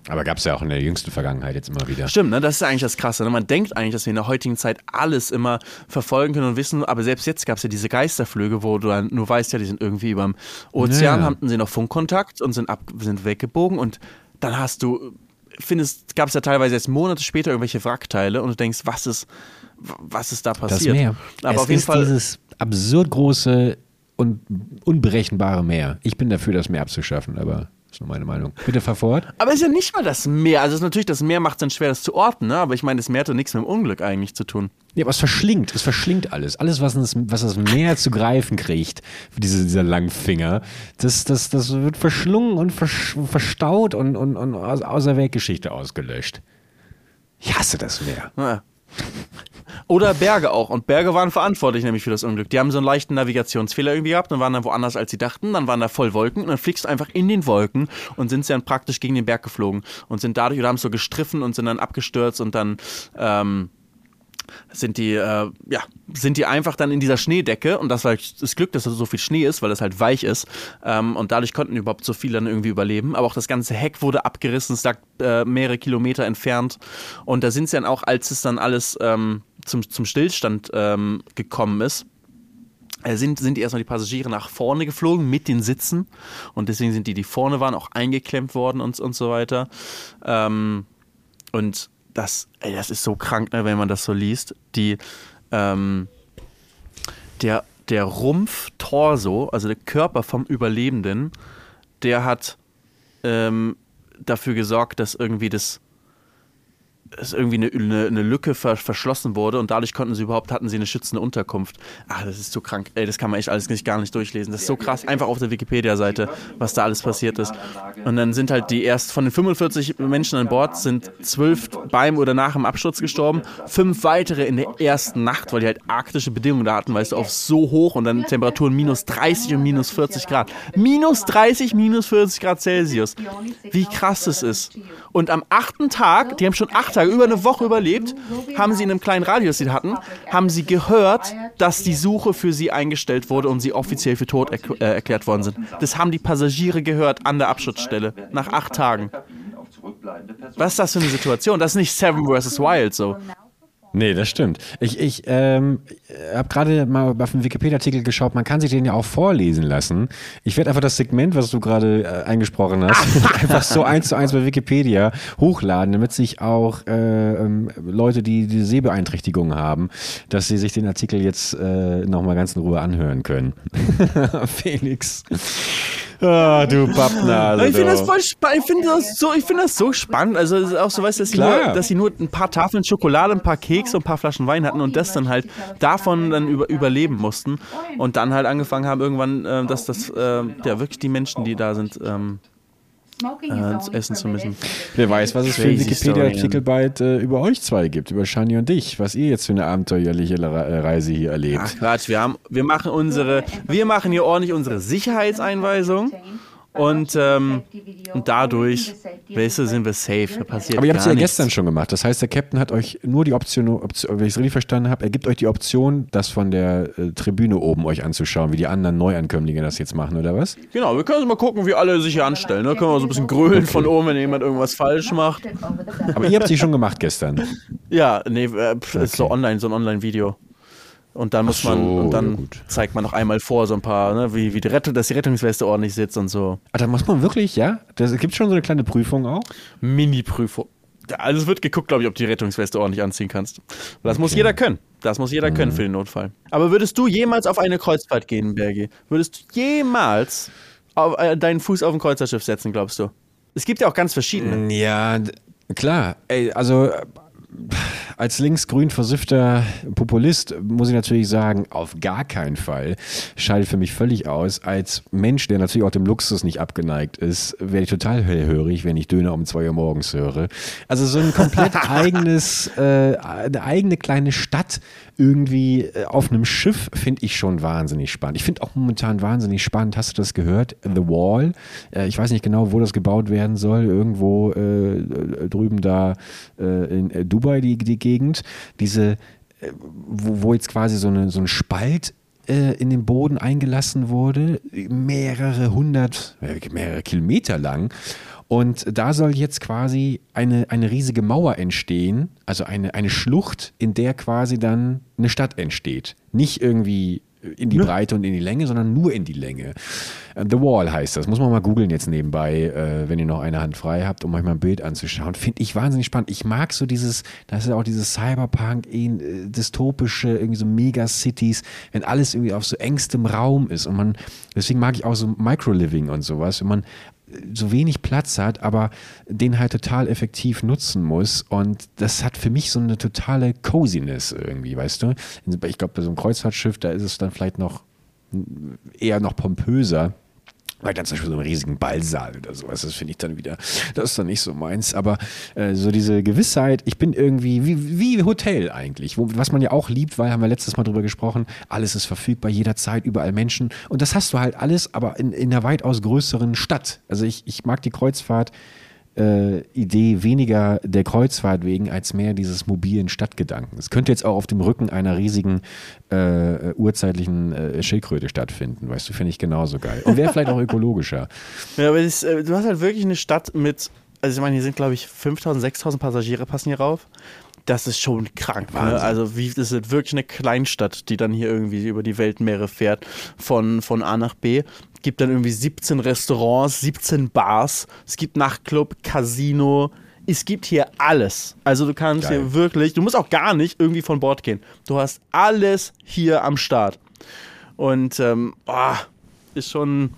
Aber gab es ja auch in der jüngsten Vergangenheit jetzt immer wieder. Stimmt, ne? das ist eigentlich das Krasse. Ne? Man denkt eigentlich, dass wir in der heutigen Zeit alles immer verfolgen können und wissen, aber selbst jetzt gab es ja diese Geisterflüge, wo du dann nur weißt, ja, die sind irgendwie über dem Ozean, Ja. hatten sie noch Funkkontakt und sind, ab, sind weggebogen und dann hast du, findest, gab es ja teilweise erst Monate später irgendwelche Wrackteile und du denkst, was ist, was ist da Das passiert? Meer. Aber es auf jeden ist Fall. dieses absurd große und unberechenbare Meer. Ich bin dafür, das Meer abzuschaffen, aber das ist nur meine Meinung. Bitte fahr fort. Aber es ist ja nicht mal das Meer. Also es ist natürlich, das Meer macht es dann schwer, das zu orten, ne? Aber ich meine, das Meer hat doch nichts mit dem Unglück eigentlich zu tun. Ja, aber es verschlingt, es verschlingt alles. Alles, was das, was das Meer zu greifen kriegt, diese, dieser Langfinger, das, das, das wird verschlungen und versch, verstaut und, und, und aus, aus der Weltgeschichte ausgelöscht. Ich hasse das Meer. Ja. Oder Berge auch. Und Berge waren verantwortlich nämlich für das Unglück. Die haben so einen leichten Navigationsfehler irgendwie gehabt und waren dann woanders, als sie dachten. Dann waren da voll Wolken und dann fliegst du einfach in den Wolken und sind sie dann praktisch gegen den Berg geflogen und sind dadurch oder haben so gestriffen und sind dann abgestürzt und dann ähm, sind die, äh, ja, sind die einfach dann in dieser Schneedecke und das war das Glück, dass da so viel Schnee ist, weil das halt weich ist ähm, und dadurch konnten überhaupt so viele dann irgendwie überleben. Aber auch das ganze Heck wurde abgerissen, es lag äh, mehrere Kilometer entfernt und da sind sie dann auch, als es dann alles ähm, zum, zum Stillstand ähm, gekommen ist, äh, sind, sind erstmal die Passagiere nach vorne geflogen mit den Sitzen und deswegen sind die, die vorne waren, auch eingeklemmt worden und, und so weiter. Ähm, und das, ey, das ist so krank, ne, wenn man das so liest. Die, ähm, der, der Rumpf, Torso, also der Körper vom Überlebenden, der hat ähm, dafür gesorgt, dass irgendwie das es irgendwie eine, eine, eine Lücke ver, verschlossen wurde und dadurch konnten sie überhaupt, hatten sie eine schützende Unterkunft. Ach, das ist so krank. Ey, das kann man echt alles nicht, gar nicht durchlesen. Das ist so krass. Einfach auf der Wikipedia-Seite, was da alles passiert ist. Und dann sind halt die erst von den 45 Menschen an Bord sind zwölf beim oder nach dem Absturz gestorben, fünf weitere in der ersten Nacht, weil die halt arktische Bedingungen da hatten, weißt du, auf so hoch und dann Temperaturen minus 30 und minus 40 Grad. Minus 30, minus 40 Grad Celsius. Wie krass das ist. Und am achten Tag, die haben schon acht Tage, über eine Woche überlebt, haben sie in einem kleinen Radio, das sie hatten, haben sie gehört, dass die Suche für sie eingestellt wurde und sie offiziell für tot erk äh, erklärt worden sind. Das haben die Passagiere gehört an der Abschutzstelle, nach acht Tagen. Was ist das für eine Situation? Das ist nicht Seven vs. Wild so. Nee, das stimmt. Ich, ich ähm, habe gerade mal auf den Wikipedia-Artikel geschaut, man kann sich den ja auch vorlesen lassen. Ich werde einfach das Segment, was du gerade äh, eingesprochen hast, einfach so eins zu eins bei Wikipedia hochladen, damit sich auch äh, ähm, Leute, die die Sehbeeinträchtigungen haben, dass sie sich den Artikel jetzt äh, nochmal ganz in Ruhe anhören können. Felix. Ah, du Pappnase. Ich finde das voll spannend. Ich finde das, so, ich find das so spannend. Also, es ist auch so, weißt du, dass, sie nur- dass sie nur ein paar Tafeln Schokolade, ein paar Kekse und ein paar Flaschen Wein hatten und das dann halt davon dann über, überleben mussten. Und dann halt angefangen haben, irgendwann, äh, dass das, äh, ja, wirklich die Menschen, die da sind, ähm, äh, essen zu müssen. Wer weiß, was es für einen Wikipedia-Artikel bald äh, über euch zwei gibt, über Shani und dich, was ihr jetzt für eine abenteuerliche äh, Reise hier erlebt. Ach Quatsch, wir, haben, wir machen unsere, wir machen hier ordentlich unsere Sicherheitseinweisung. Und, ähm, und dadurch, weißt du, sind wir safe. Da passiert Aber ihr habt es ja nichts. gestern schon gemacht. Das heißt, der Captain hat euch nur die Option, Option wenn ich es richtig verstanden habe, er gibt euch die Option, das von der äh, Tribüne oben euch anzuschauen, wie die anderen Neuankömmlinge das jetzt machen, oder was? Genau, wir können mal gucken, wie alle sich hier anstellen. Da können wir so ein bisschen grölen von oben, wenn jemand irgendwas falsch macht. Aber ihr habt sie schon gemacht gestern. Ja, nee, äh, pf, ist so online, so ein Online-Video. Und dann muss so, man, und ja dann gut. zeigt man noch einmal vor, so ein paar, ne, wie, wie die Rettung, dass die Rettungsweste ordentlich sitzt und so. Ah, da muss man wirklich, ja? Das gibt schon so eine kleine Prüfung auch. Mini-Prüfung. Also es wird geguckt, glaube ich, ob du die Rettungsweste ordentlich anziehen kannst. Das muss jeder können. Das muss jeder können für den Notfall. Aber würdest du jemals auf eine Kreuzfahrt gehen, Bergi? Würdest du jemals auf, äh, deinen Fuß auf ein Kreuzerschiff setzen, glaubst du? Es gibt ja auch ganz verschiedene. Ja, d- klar. Ey, also als linksgrün versiffter Populist muss ich natürlich sagen, auf gar keinen Fall. Scheidet für mich völlig aus. Als Mensch, der natürlich auch dem Luxus nicht abgeneigt ist, werde ich total hellhörig, wenn ich Döner um zwei Uhr morgens höre. Also so ein komplett eigenes, äh, eine eigene kleine Stadt irgendwie äh, auf einem Schiff finde ich schon wahnsinnig spannend. Ich finde auch momentan wahnsinnig spannend, hast du das gehört? The Wall. Äh, ich weiß nicht genau, wo das gebaut werden soll. Irgendwo äh, drüben da äh, in äh, Dubai, die, die Gegend. Diese, äh, wo, wo jetzt quasi so, eine, so ein Spalt äh, in den Boden eingelassen wurde, mehrere hundert, mehrere Kilometer lang. Und da soll jetzt quasi eine, eine riesige Mauer entstehen, also eine, eine Schlucht, in der quasi dann eine Stadt entsteht. Nicht irgendwie in die Breite und in die Länge, sondern nur in die Länge. Äh, The Wall heißt das. Muss man mal googeln jetzt nebenbei, äh, wenn ihr noch eine Hand frei habt, um euch mal ein Bild anzuschauen. Finde ich wahnsinnig spannend. Ich mag so dieses, das ist ja auch dieses Cyberpunk, eh, äh, dystopische, irgendwie so Megacities, wenn alles irgendwie auf so engstem Raum ist und man, deswegen mag ich auch so Microliving und sowas, wenn man so wenig Platz hat, aber den halt total effektiv nutzen muss. Und das hat für mich so eine totale Coziness irgendwie, weißt du? Ich glaube, bei so einem Kreuzfahrtschiff, da ist es dann vielleicht noch eher noch pompöser. Weil dann zum Beispiel so einen riesigen Ballsaal oder sowas, das finde ich dann wieder, das ist dann nicht so meins. Aber äh, so diese Gewissheit, ich bin irgendwie wie, wie Hotel eigentlich, wo, was man ja auch liebt, weil haben wir letztes Mal drüber gesprochen, alles ist verfügbar, jederzeit, überall Menschen. Und das hast du halt alles, aber in, in einer weitaus größeren Stadt. Also ich, ich mag die Kreuzfahrt. Äh, Idee weniger der Kreuzfahrt wegen als mehr dieses mobilen Stadtgedanken. Es könnte jetzt auch auf dem Rücken einer riesigen äh, urzeitlichen äh, Schildkröte stattfinden, weißt du, finde ich genauso geil. Und wäre vielleicht auch ökologischer. Ja, aber das, äh, du hast halt wirklich eine Stadt mit, also ich meine, hier sind glaube ich 5000, 6000 Passagiere passen hier rauf. Das ist schon krank. Ne? Also wie, das ist wirklich eine Kleinstadt, die dann hier irgendwie über die Weltmeere fährt, von, von A nach B. Gibt dann irgendwie 17 Restaurants, 17 Bars, es gibt Nachtclub, Casino, es gibt hier alles. Also du kannst Geil. hier wirklich, du musst auch gar nicht irgendwie von Bord gehen. Du hast alles hier am Start. Und ähm, oh, ist schon,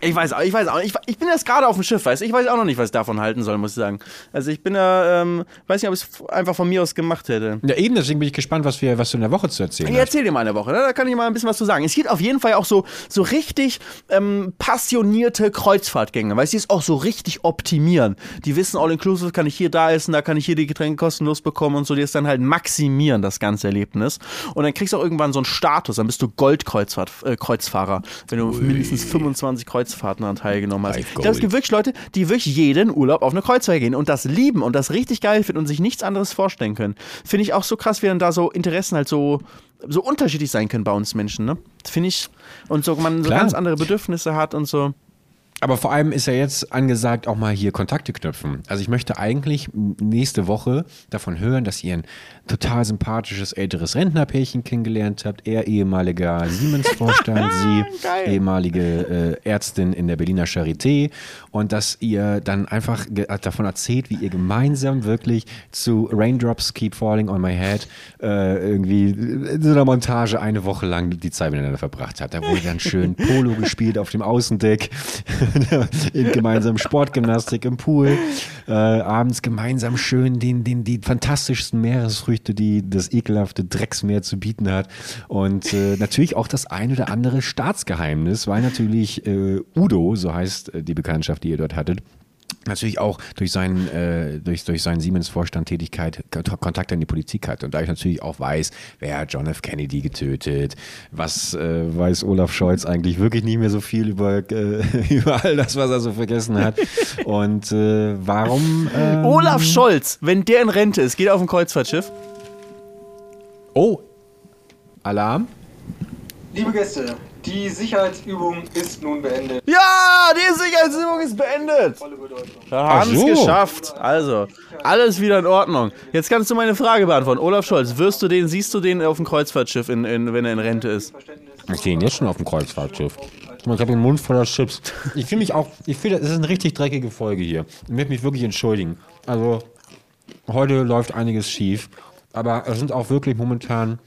Ich weiß, auch- ich weiß auch, ich, ich bin jetzt gerade auf dem Schiff, weißt du? Ich weiß auch noch nicht, was ich davon halten soll, muss ich sagen. Also ich bin da, ähm, weiß nicht, ob ich es einfach von mir aus gemacht hätte. Ja, eben, deswegen bin ich gespannt, was, wir, was du in der Woche zu erzählen Ich hast. erzähl dir mal eine Woche, ne? da kann ich mal ein bisschen was zu sagen. Es gibt auf jeden Fall auch so, so richtig ähm, passionierte Kreuzfahrtgänger, weißt du, die es auch so richtig optimieren. Die wissen, all-inclusive kann ich hier da essen, da kann ich hier die Getränke kostenlos bekommen und so, die es dann halt maximieren, das ganze Erlebnis. Und dann kriegst du auch irgendwann so einen Status, dann bist du Goldkreuzfahrer, äh, Kreuzfahrer, wenn du auf mindestens 25 Kreuzfahrten daran teilgenommen hast. Ich glaube, es gibt wirklich Leute, die wirklich jeden Urlaub auf eine Kreuzfahrt gehen und das lieben und das richtig geil finden und sich nichts anderes vorstellen können. Finde ich auch so krass, wie dann da so Interessen halt so, so unterschiedlich sein können bei uns Menschen, ne? Finde ich. Und so man so Klar. ganz andere Bedürfnisse hat und so. Aber vor allem ist ja jetzt angesagt, auch mal hier Kontakte knüpfen. Also ich möchte eigentlich nächste Woche davon hören, dass ihr ein total sympathisches älteres Rentnerpärchen kennengelernt habt. Er ehemaliger Siemens-Vorstand, sie ehemalige äh, Ärztin in der Berliner Charité. Und dass ihr dann einfach davon erzählt, wie ihr gemeinsam wirklich zu Raindrops Keep Falling on My Head äh, irgendwie in so einer Montage eine Woche lang die Zeit miteinander verbracht habt. Da wurde dann schön Polo gespielt auf dem Außendeck, in gemeinsam Sportgymnastik im Pool, äh, abends gemeinsam schön den, den, die fantastischsten Meeresfrüchte, die das ekelhafte Drecksmeer zu bieten hat. Und äh, natürlich auch das ein oder andere Staatsgeheimnis, weil natürlich äh, Udo, so heißt äh, die Bekanntschaft, die ihr dort hattet, natürlich auch durch seinen, äh, durch, durch seinen Siemens-Vorstand Tätigkeit Kont- Kontakt in die Politik hat. Und da ich natürlich auch weiß, wer hat John F. Kennedy getötet, was äh, weiß Olaf Scholz eigentlich wirklich nicht mehr so viel über, äh, über all das, was er so vergessen hat. Und äh, warum... ähm, Olaf Scholz, wenn der in Rente ist, geht auf ein Kreuzfahrtschiff. Oh, Alarm? Liebe Gäste, die Sicherheitsübung ist nun beendet. Ja, die Sicherheitsübung ist beendet. Volle Bedeutung. Wir haben es geschafft. Also, alles wieder in Ordnung. Jetzt kannst du meine Frage beantworten. Olaf Scholz, wirst du den, siehst du den auf dem Kreuzfahrtschiff, in, in, wenn er in Rente ist? Ich stehe jetzt schon auf dem Kreuzfahrtschiff. Ich habe den Mund voller Chips. Ich fühle mich auch, ich finde, es ist eine richtig dreckige Folge hier. Ich möchte mich wirklich entschuldigen. Also, heute läuft einiges schief. Aber es sind auch wirklich momentan,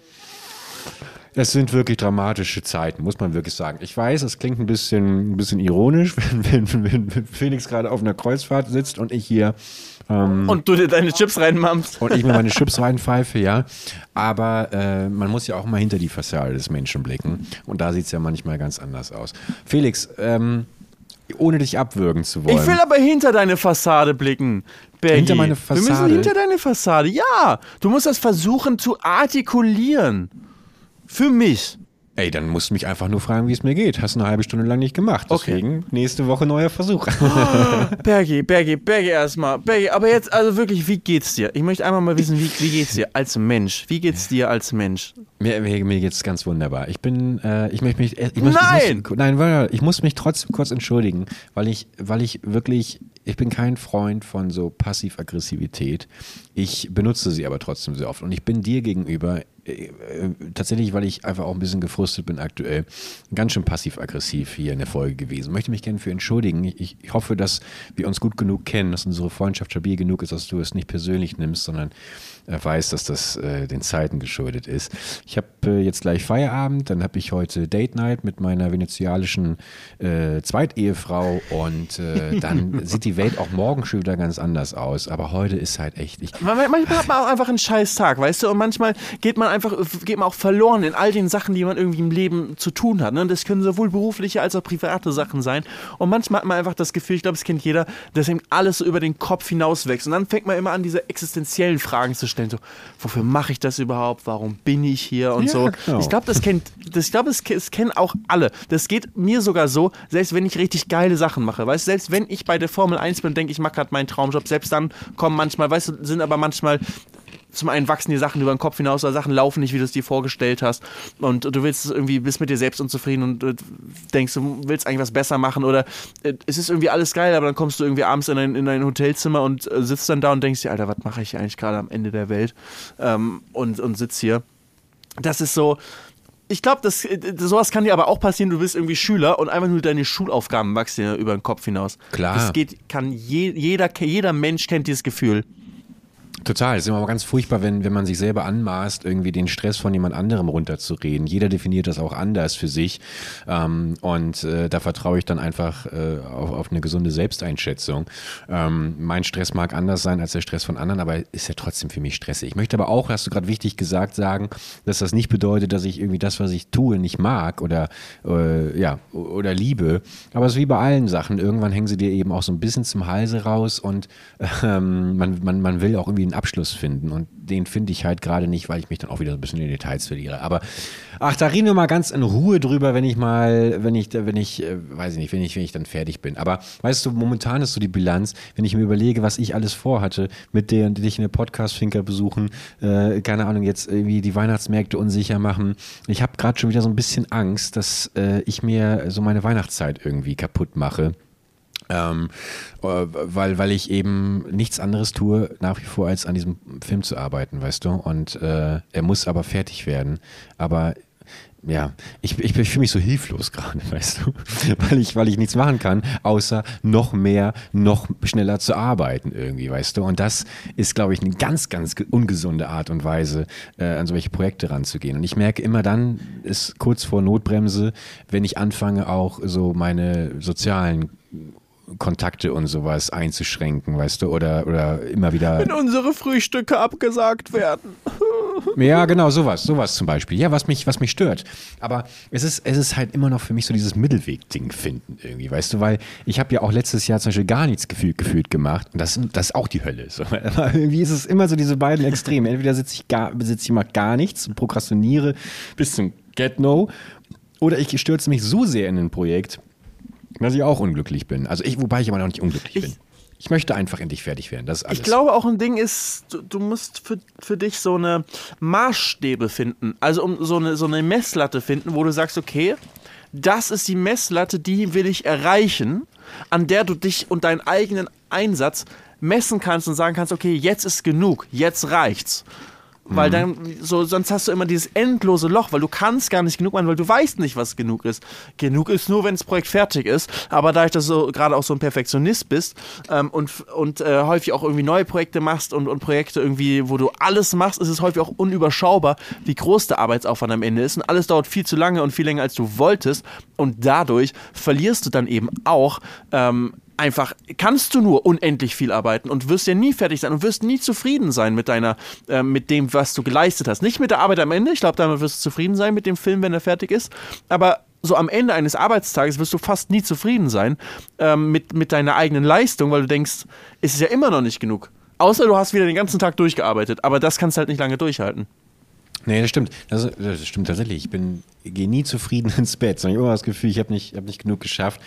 es sind wirklich dramatische Zeiten, muss man wirklich sagen. Ich weiß, es klingt ein bisschen, ein bisschen ironisch, wenn, wenn, wenn, Felix gerade auf einer Kreuzfahrt sitzt und ich hier Und du dir deine Chips reinmammst. und ich mir meine Chips reinpfeife, ja. Aber äh, man muss ja auch mal hinter die Fassade des Menschen blicken. Und da sieht es ja manchmal ganz anders aus. Felix, ähm, ohne dich abwürgen zu wollen. Ich will aber hinter deine Fassade blicken. Bergi. Hinter meine Wir müssen Fassade? hinter deine Fassade. Ja, du musst das versuchen zu artikulieren. Für mich. Ey, dann musst du mich einfach nur fragen, wie es mir geht. Hast eine halbe Stunde lang nicht gemacht. Okay. Deswegen nächste Woche neuer Versuch. Bergi, Bergi, Bergi erstmal. Bergi, aber jetzt also wirklich, wie geht's dir? Ich möchte einmal mal wissen, wie, wie geht's dir als Mensch? Wie geht's dir als Mensch? mir, mir, mir geht's ganz wunderbar. Ich bin, äh, ich möchte mich, ich muss, Nein! Ich muss, nein, warte, ich muss mich trotzdem kurz entschuldigen, weil ich, weil ich wirklich, ich bin kein Freund von so Passiv-Aggressivität. Ich benutze sie aber trotzdem sehr oft und ich bin dir gegenüber äh, äh, tatsächlich, weil ich einfach auch ein bisschen gefrustet bin aktuell, ganz schön passiv-aggressiv hier in der Folge gewesen. Möchte mich gerne für entschuldigen. Ich, ich hoffe, dass wir uns gut genug kennen, dass unsere Freundschaft stabil genug ist, dass du es nicht persönlich nimmst, sondern äh, weißt, dass das äh, den Zeiten geschuldet ist. Ich habe äh, jetzt gleich Feierabend, dann habe ich heute Date Night mit meiner venezialischen äh, Zweitehefrau und äh, dann sieht die Welt auch morgen schon wieder ganz anders aus. Aber heute ist halt echt, ich, Man- Manchmal hat man auch einfach einen scheiß Tag, weißt du? Und manchmal geht man einfach, geht man auch verloren in all den Sachen, die man irgendwie im Leben zu tun hat. Ne? Und das können sowohl berufliche als auch private Sachen sein. Und manchmal hat man einfach das Gefühl, ich glaube, das kennt jeder, dass ihm alles so über den Kopf hinaus wächst. Und dann fängt man immer an, diese existenziellen Fragen zu stellen. So, wofür mache ich das überhaupt? Warum bin ich hier? Und Ja, so. genau. Ich glaube, das kennt, das, ich glaube, ke- das kennen auch alle. Das geht mir sogar so, selbst wenn ich richtig geile Sachen mache. Weißt selbst wenn ich bei der Formel 1 bin und denke, ich mache gerade meinen Traumjob, selbst dann kommen manchmal, weißt du, sind aber manchmal zum einen wachsen die Sachen über den Kopf hinaus oder Sachen laufen nicht, wie du es dir vorgestellt hast. Und du willst irgendwie, bist mit dir selbst unzufrieden und äh, denkst, du willst eigentlich was besser machen oder äh, es ist irgendwie alles geil, aber dann kommst du irgendwie abends in dein, in dein Hotelzimmer und äh, sitzt dann da und denkst dir, Alter, was mache ich hier eigentlich gerade am Ende der Welt? Ähm, und, und sitz hier. Das ist so. Ich glaube, das, sowas kann dir aber auch passieren. Du bist irgendwie Schüler und einfach nur deine Schulaufgaben wachsen dir über den Kopf hinaus. Klar. Das geht, kann je, jeder, jeder Mensch kennt dieses Gefühl. Total. Es ist immer ganz furchtbar, wenn, wenn man sich selber anmaßt, irgendwie den Stress von jemand anderem runterzureden. Jeder definiert das auch anders für sich. Ähm, und äh, da vertraue ich dann einfach äh, auf, auf eine gesunde Selbsteinschätzung. Ähm, mein Stress mag anders sein als der Stress von anderen, aber ist ja trotzdem für mich stressig. Ich möchte aber auch, hast du gerade wichtig gesagt, sagen, dass das nicht bedeutet, dass ich irgendwie das, was ich tue, nicht mag oder, äh, ja, oder liebe. Aber es ist wie bei allen Sachen. Irgendwann hängen sie dir eben auch so ein bisschen zum Halse raus und ähm, man, man, man will auch irgendwie einen Abschluss finden. Und den finde ich halt gerade nicht, weil ich mich dann auch wieder so ein bisschen in die Details verliere. Aber ach, da reden wir mal ganz in Ruhe drüber, wenn ich mal, wenn ich, wenn ich, äh, weiß ich nicht, wenn ich, wenn ich dann fertig bin. Aber weißt du, momentan ist so die Bilanz, wenn ich mir überlege, was ich alles vorhatte, mit der dich in der Podcast-Finker besuchen, äh, keine Ahnung, jetzt irgendwie die Weihnachtsmärkte unsicher machen. Ich habe gerade schon wieder so ein bisschen Angst, dass äh, ich mir so meine Weihnachtszeit irgendwie kaputt mache. Ähm, äh, weil, weil ich eben nichts anderes tue, nach wie vor, als an diesem Film zu arbeiten, weißt du? Und äh, er muss aber fertig werden. Aber ja, ich, ich, ich fühle mich so hilflos gerade, weißt du, weil ich, weil ich nichts machen kann, außer noch mehr, noch schneller zu arbeiten irgendwie, weißt du. Und das ist, glaube ich, eine ganz, ganz ungesunde Art und Weise, äh, an solche Projekte ranzugehen. Und ich merke immer dann, ist kurz vor Notbremse, wenn ich anfange, auch so meine sozialen Kontakte und sowas einzuschränken, weißt du, oder, oder immer wieder. Wenn unsere Frühstücke abgesagt werden. ja, genau, sowas, sowas zum Beispiel. Ja, was mich, was mich stört. Aber es ist, es ist halt immer noch für mich so dieses Mittelweg-Ding finden irgendwie, weißt du, weil ich habe ja auch letztes Jahr zum Beispiel gar nichts gefühlt, gefühlt gemacht und das, das ist auch die Hölle. So. Aber irgendwie ist es immer so diese beiden Extreme. Entweder sitze ich, gar, sitze ich mal gar nichts und prokrastiniere bis zum Get-No oder ich stürze mich so sehr in ein Projekt, dass ich auch unglücklich bin. Also ich, wobei ich aber noch nicht unglücklich Ich- bin. Ich möchte einfach endlich fertig werden. Das alles. Ich glaube auch ein Ding ist, du, du musst für, für dich so eine Maßstäbe finden. Also um so eine, so eine Messlatte finden, wo du sagst, okay, das ist die Messlatte, die will ich erreichen, an der du dich und deinen eigenen Einsatz messen kannst und sagen kannst, okay, jetzt ist genug, jetzt reicht's. Weil dann, so, sonst hast du immer dieses endlose Loch, weil du kannst gar nicht genug machen, weil du weißt nicht, was genug ist. Genug ist nur, wenn das Projekt fertig ist. Aber dadurch, dass du gerade auch so ein Perfektionist bist ähm, und, und äh, häufig auch irgendwie neue Projekte machst und, und Projekte irgendwie, wo du alles machst, ist es häufig auch unüberschaubar, wie groß der Arbeitsaufwand am Ende ist. Und alles dauert viel zu lange und viel länger, als du wolltest. Und dadurch verlierst du dann eben auch ähm, einfach kannst du nur unendlich viel arbeiten und wirst ja nie fertig sein und wirst nie zufrieden sein mit deiner, äh, mit dem, was du geleistet hast. Nicht mit der Arbeit am Ende, ich glaube, damit wirst du zufrieden sein mit dem Film, wenn er fertig ist, aber so am Ende eines Arbeitstages wirst du fast nie zufrieden sein ähm, mit, mit deiner eigenen Leistung, weil du denkst, es ist ja immer noch nicht genug. Außer du hast wieder den ganzen Tag durchgearbeitet, aber das kannst du halt nicht lange durchhalten. Nee, das stimmt. Das, das stimmt tatsächlich. Ich bin gehe nie zufrieden ins Bett, sondern ich habe immer das Gefühl, ich habe nicht, hab nicht genug geschafft.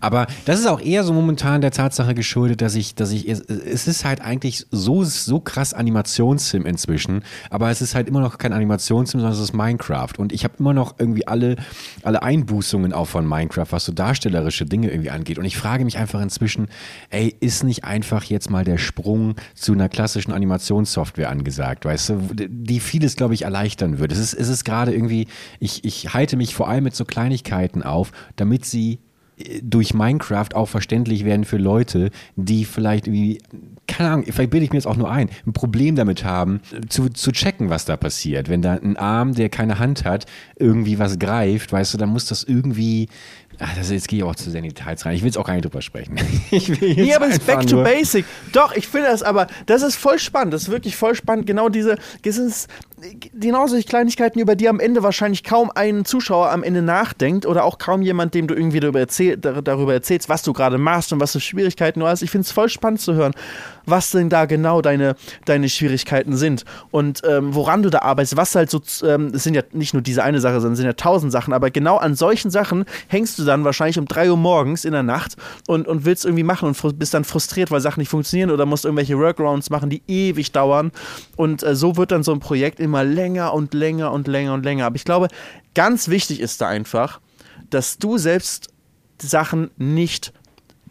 Aber das ist auch eher so momentan der Tatsache geschuldet, dass ich, dass ich, es, ist halt eigentlich so, so krass Animationsfilm inzwischen, aber es ist halt immer noch kein Animationsfilm, sondern es ist Minecraft. Und ich habe immer noch irgendwie alle, alle Einbußungen auch von Minecraft, was so darstellerische Dinge irgendwie angeht. Und ich frage mich einfach inzwischen, ey, ist nicht einfach jetzt mal der Sprung zu einer klassischen Animationssoftware angesagt, weißt du, die vieles, glaube ich, erleichtern würde. Es ist, es ist gerade irgendwie, ich, ich halte mich vor allem mit so Kleinigkeiten auf, damit sie äh, durch Minecraft auch verständlich werden für Leute, die vielleicht irgendwie, keine Ahnung, vielleicht bilde ich mir jetzt auch nur ein, ein Problem damit haben, zu, zu checken, was da passiert. Wenn da ein Arm, der keine Hand hat, irgendwie was greift, weißt du, dann muss das irgendwie. Ach, das, jetzt gehe ich auch zu sehr in die Details rein. Ich will jetzt auch gar nicht drüber sprechen. Ich will jetzt Nee, aber es ist back to basic. Doch, ich finde das aber, das ist voll spannend. Das ist wirklich voll spannend. Genau diese, das ist, genau solche Kleinigkeiten, über die am Ende wahrscheinlich kaum ein Zuschauer am Ende nachdenkt oder auch kaum jemand, dem du irgendwie darüber, erzähl, dar- darüber erzählst, was du gerade machst und was für Schwierigkeiten du hast. Ich finde es voll spannend zu hören, was denn da genau deine, deine Schwierigkeiten sind und ähm, woran du da arbeitest, was halt so, ähm, es sind ja nicht nur diese eine Sache, sondern es sind ja tausend Sachen, aber genau an solchen Sachen hängst du dann wahrscheinlich um drei Uhr morgens in der Nacht und, und willst irgendwie machen und bist dann frustriert, weil Sachen nicht funktionieren oder musst irgendwelche Workarounds machen, die ewig dauern und äh, so wird dann so ein Projekt immer länger und länger und länger und länger. Aber ich glaube, ganz wichtig ist da einfach, dass du selbst Sachen nicht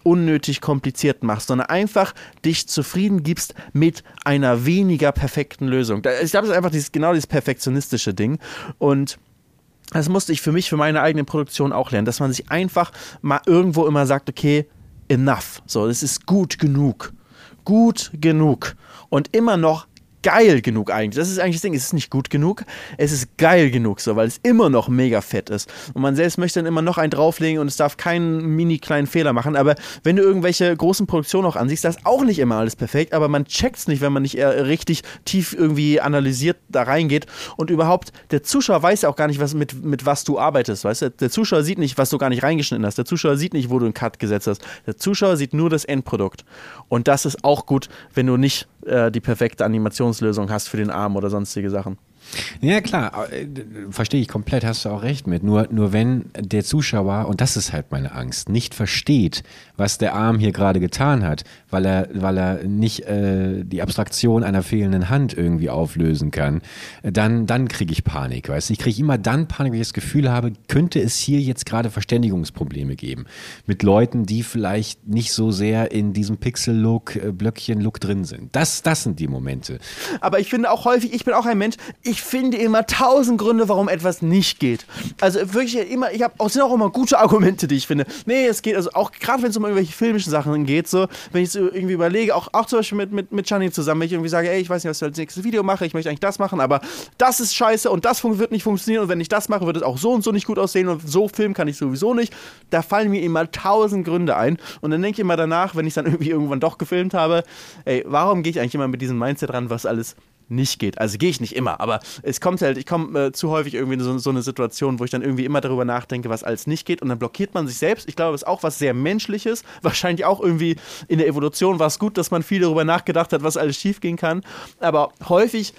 unnötig kompliziert machst, sondern einfach dich zufrieden gibst mit einer weniger perfekten Lösung. Ich glaube, das ist einfach dieses, genau dieses perfektionistische Ding. Und das musste ich für mich, für meine eigene Produktion auch lernen, dass man sich einfach mal irgendwo immer sagt, okay, enough. So, das ist gut genug. Gut genug. Und immer noch geil genug eigentlich. Das ist eigentlich das Ding, es ist nicht gut genug, es ist geil genug so, weil es immer noch mega fett ist. Und man selbst möchte dann immer noch einen drauflegen und es darf keinen mini kleinen Fehler machen. Aber wenn du irgendwelche großen Produktionen auch ansiehst, da ist auch nicht immer alles perfekt, aber man checkt es nicht, wenn man nicht eher richtig tief irgendwie analysiert da reingeht. Und überhaupt, der Zuschauer weiß ja auch gar nicht, was, mit, mit was du arbeitest, weißt du? Der Zuschauer sieht nicht, was du gar nicht reingeschnitten hast. Der Zuschauer sieht nicht, wo du einen Cut gesetzt hast. Der Zuschauer sieht nur das Endprodukt. Und das ist auch gut, wenn du nicht äh, die perfekte Animationslösung hast für den Arm oder sonstige Sachen. Ja, klar, äh, verstehe ich komplett, hast du auch recht mit. Nur, nur wenn der Zuschauer, und das ist halt meine Angst, nicht versteht, was der Arm hier gerade getan hat, weil er, weil er nicht äh, die Abstraktion einer fehlenden Hand irgendwie auflösen kann, dann, dann kriege ich Panik, weißt du? Ich kriege immer dann Panik, wenn ich das Gefühl habe, könnte es hier jetzt gerade Verständigungsprobleme geben mit Leuten, die vielleicht nicht so sehr in diesem Pixel-Look, äh, Blöckchen-Look drin sind. Das, das sind die Momente. Aber ich finde auch häufig, ich bin auch ein Mensch, ich finde immer tausend Gründe, warum etwas nicht geht. Also wirklich immer, ich habe auch sind auch immer gute Argumente, die ich finde. Nee, es geht, also auch gerade wenn es um irgendwelche filmischen Sachen geht, so, wenn ich so irgendwie überlege, auch, auch zum Beispiel mit, mit, mit Gianni zusammen, wenn ich irgendwie sage, ey, ich weiß nicht, was ich als nächstes Video mache, ich möchte eigentlich das machen, aber das ist scheiße und das wird nicht funktionieren und wenn ich das mache, wird es auch so und so nicht gut aussehen und so filmen kann ich sowieso nicht. Da fallen mir immer tausend Gründe ein und dann denke ich immer danach, wenn ich dann irgendwie irgendwann doch gefilmt habe, ey, warum gehe ich eigentlich immer mit diesem Mindset ran, was alles nicht geht. Also gehe ich nicht immer, aber es kommt halt, ich komme äh, zu häufig irgendwie in so, so, eine Situation, wo ich dann irgendwie immer darüber nachdenke, was alles nicht geht und dann blockiert man sich selbst. Ich glaube, das ist auch was sehr Menschliches. Wahrscheinlich auch irgendwie in der Evolution war es gut, dass man viel darüber nachgedacht hat, was alles schiefgehen kann. Aber häufig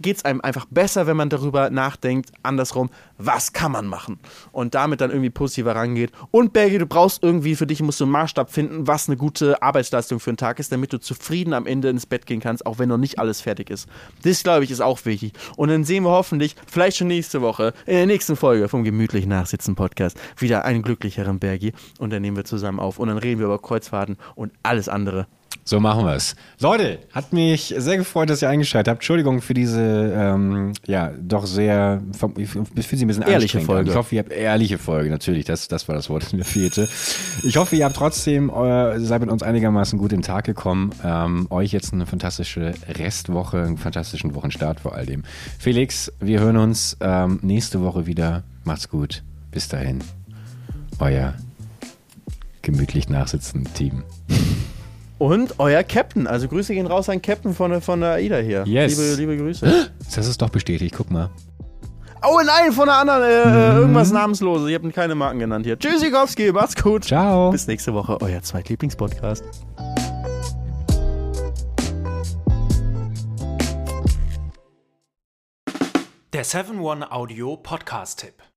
geht es einem einfach besser, wenn man darüber nachdenkt, andersrum, was kann man machen? Und damit dann irgendwie positiver rangeht. Und Bergi, du brauchst irgendwie, für dich musst du einen Maßstab finden, was eine gute Arbeitsleistung für einen Tag ist, damit du zufrieden am Ende ins Bett gehen kannst, auch wenn noch nicht alles fertig ist. Das, glaube ich, ist auch wichtig. Und dann sehen wir hoffentlich, vielleicht schon nächste Woche, in der nächsten Folge vom Gemütlich Nachsitzen Podcast, wieder einen glücklicheren Bergi. Und dann nehmen wir zusammen auf. Und dann reden wir über Kreuzfahrten und alles andere. So machen wir es. Leute, hat mich sehr gefreut, dass ihr eingeschaltet habt. Entschuldigung für diese, ähm, ja, doch sehr, ich finde sie ein bisschen ehrliche Folge. Ich hoffe, ihr habt ehrliche Folge, natürlich. Das, das war das Wort, das mir fehlte. Ich hoffe, ihr habt trotzdem, äh, seid mit uns einigermaßen gut in den Tag gekommen. Ähm, euch jetzt eine fantastische Restwoche, einen fantastischen Wochenstart vor all dem. Felix, wir hören uns ähm, nächste Woche wieder. Macht's gut. Bis dahin. Euer gemütlich nachsitzende Team. Und euer Captain. Also Grüße gehen raus an Captain von, von der AIDA hier. Yes. Liebe, liebe Grüße. Das ist doch bestätigt, guck mal. Oh nein, von der anderen, äh, mhm. irgendwas Namensloses. Ich habe keine Marken genannt hier. Tschüss, Sikowski, macht's gut. Ciao. Bis nächste Woche, euer Zweitlieblingspodcast. Der 7-One Audio Podcast-Tipp.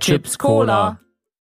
Chips Cola.